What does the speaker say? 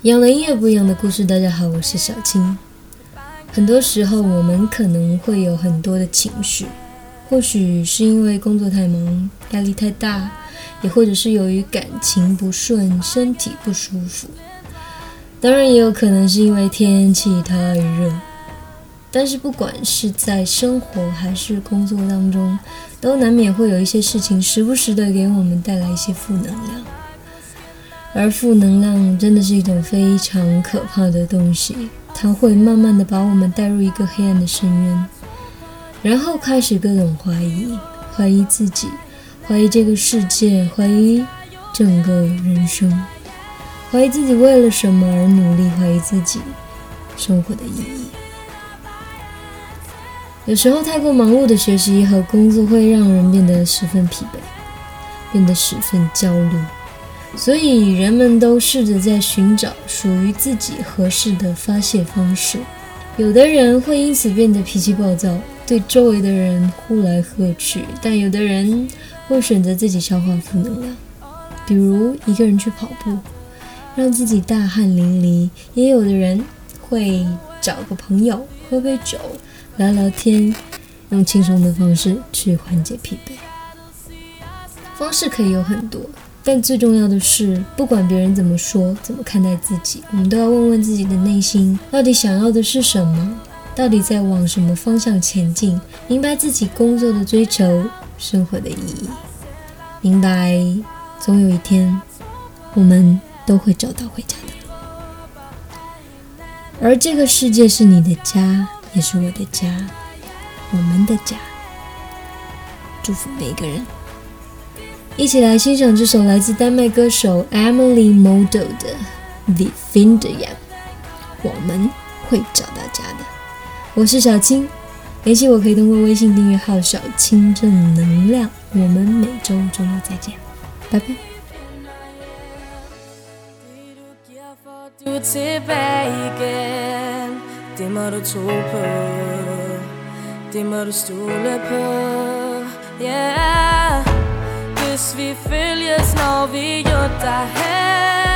一样的音乐，不一样的故事。大家好，我是小青。很多时候，我们可能会有很多的情绪，或许是因为工作太忙、压力太大，也或者是由于感情不顺、身体不舒服。当然，也有可能是因为天气太热。但是，不管是在生活还是工作当中，都难免会有一些事情时不时的给我们带来一些负能量。而负能量真的是一种非常可怕的东西，它会慢慢的把我们带入一个黑暗的深渊，然后开始各种怀疑，怀疑自己，怀疑这个世界，怀疑整个人生，怀疑自己为了什么而努力，怀疑自己生活的意义。有时候太过忙碌的学习和工作会让人变得十分疲惫，变得十分焦虑。所以，人们都试着在寻找属于自己合适的发泄方式。有的人会因此变得脾气暴躁，对周围的人呼来喝去；但有的人会选择自己消化负能量，比如一个人去跑步，让自己大汗淋漓；也有的人会找个朋友喝杯酒，聊聊天，用轻松的方式去缓解疲惫。方式可以有很多。但最重要的是，不管别人怎么说，怎么看待自己，我们都要问问自己的内心，到底想要的是什么？到底在往什么方向前进？明白自己工作的追求，生活的意义。明白，总有一天，我们都会找到回家的路。而这个世界是你的家，也是我的家，我们的家。祝福每一个人。一起来欣赏这首来自丹麦歌手 Emily Model 的《The Finder》。我们会找到家的。我是小青，联系我可以通过微信订阅号“小青正能量”。我们每周周六再见，拜拜。Hvis vi følges, når vi jo derhen.